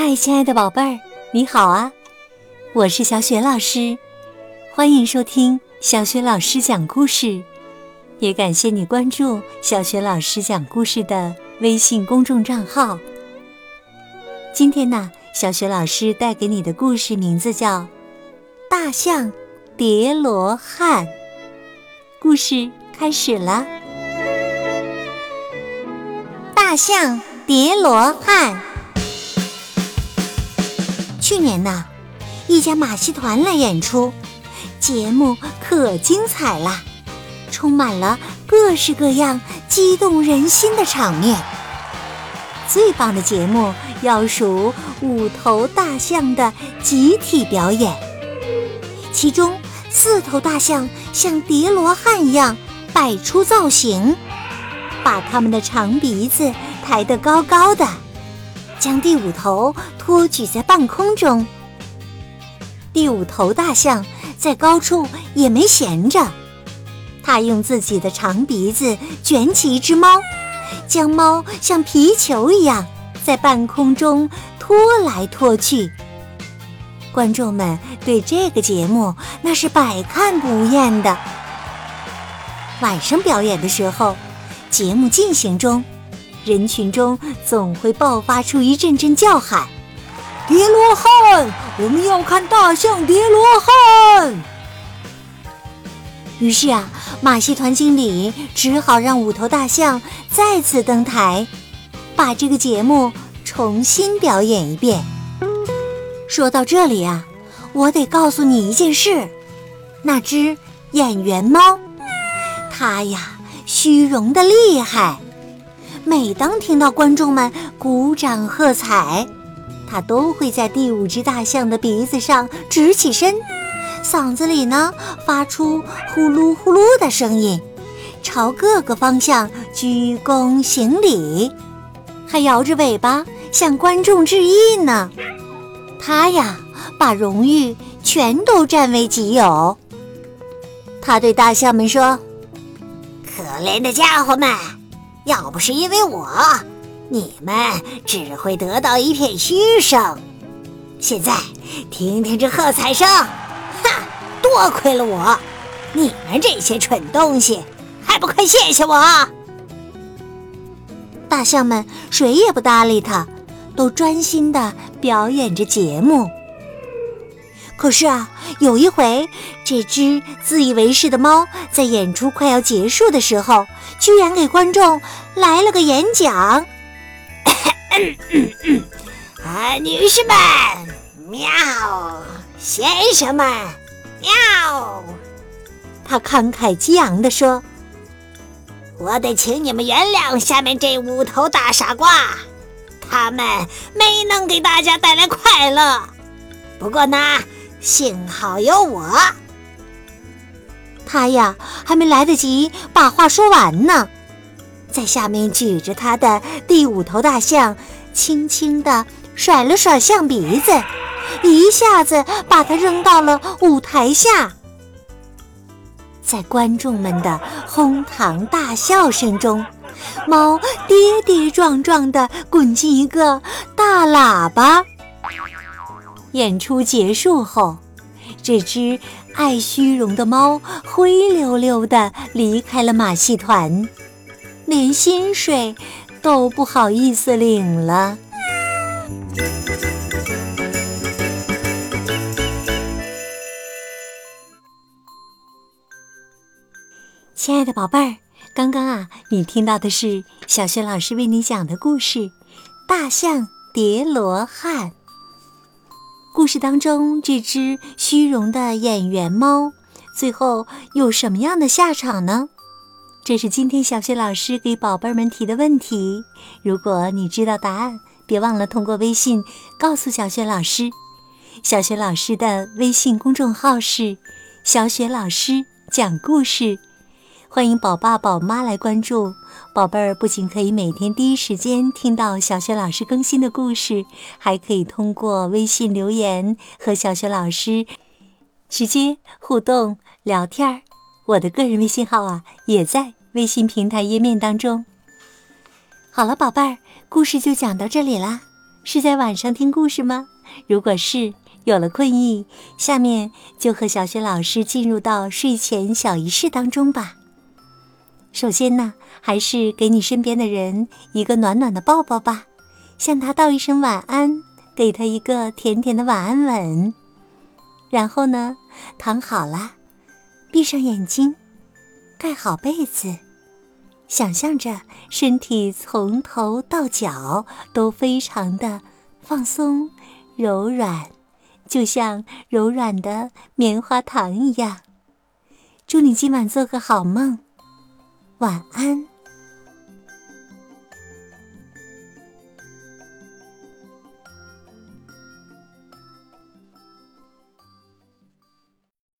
嗨，亲爱的宝贝儿，你好啊！我是小雪老师，欢迎收听小雪老师讲故事，也感谢你关注小雪老师讲故事的微信公众账号。今天呢，小雪老师带给你的故事名字叫《大象叠罗汉》。故事开始了，《大象叠罗汉》。去年呢，一家马戏团来演出，节目可精彩了，充满了各式各样激动人心的场面。最棒的节目要数五头大象的集体表演，其中四头大象像叠罗汉一样摆出造型，把它们的长鼻子抬得高高的。将第五头托举在半空中。第五头大象在高处也没闲着，它用自己的长鼻子卷起一只猫，将猫像皮球一样在半空中拖来拖去。观众们对这个节目那是百看不厌的。晚上表演的时候，节目进行中。人群中总会爆发出一阵阵叫喊：“叠罗汉，我们要看大象叠罗汉！”于是啊，马戏团经理只好让五头大象再次登台，把这个节目重新表演一遍。说到这里啊，我得告诉你一件事：那只演员猫，它呀，虚荣的厉害。每当听到观众们鼓掌喝彩，他都会在第五只大象的鼻子上直起身，嗓子里呢发出呼噜呼噜的声音，朝各个方向鞠躬行礼，还摇着尾巴向观众致意呢。他呀，把荣誉全都占为己有。他对大象们说：“可怜的家伙们。”要不是因为我，你们只会得到一片嘘声。现在听听这喝彩声，哈，多亏了我！你们这些蠢东西，还不快谢谢我！大象们谁也不搭理他，都专心的表演着节目。可是啊，有一回，这只自以为是的猫在演出快要结束的时候，居然给观众来了个演讲。啊，女士们，喵；先生们，喵。他慷慨激昂地说：“我得请你们原谅下面这五头大傻瓜，他们没能给大家带来快乐。不过呢。”幸好有我，他呀还没来得及把话说完呢，在下面举着他的第五头大象，轻轻地甩了甩象鼻子，一下子把它扔到了舞台下。在观众们的哄堂大笑声中，猫跌跌撞撞地滚进一个大喇叭。演出结束后，这只爱虚荣的猫灰溜溜地离开了马戏团，连薪水都不好意思领了。亲爱的宝贝儿，刚刚啊，你听到的是小雪老师为你讲的故事《大象叠罗汉》。故事当中，这只虚荣的演员猫，最后有什么样的下场呢？这是今天小雪老师给宝贝们提的问题。如果你知道答案，别忘了通过微信告诉小雪老师。小雪老师的微信公众号是“小雪老师讲故事”。欢迎宝爸宝妈来关注，宝贝儿不仅可以每天第一时间听到小雪老师更新的故事，还可以通过微信留言和小雪老师直接互动聊天儿。我的个人微信号啊，也在微信平台页面当中。好了，宝贝儿，故事就讲到这里啦。是在晚上听故事吗？如果是，有了困意，下面就和小雪老师进入到睡前小仪式当中吧。首先呢，还是给你身边的人一个暖暖的抱抱吧，向他道一声晚安，给他一个甜甜的晚安吻。然后呢，躺好了，闭上眼睛，盖好被子，想象着身体从头到脚都非常的放松、柔软，就像柔软的棉花糖一样。祝你今晚做个好梦。晚安。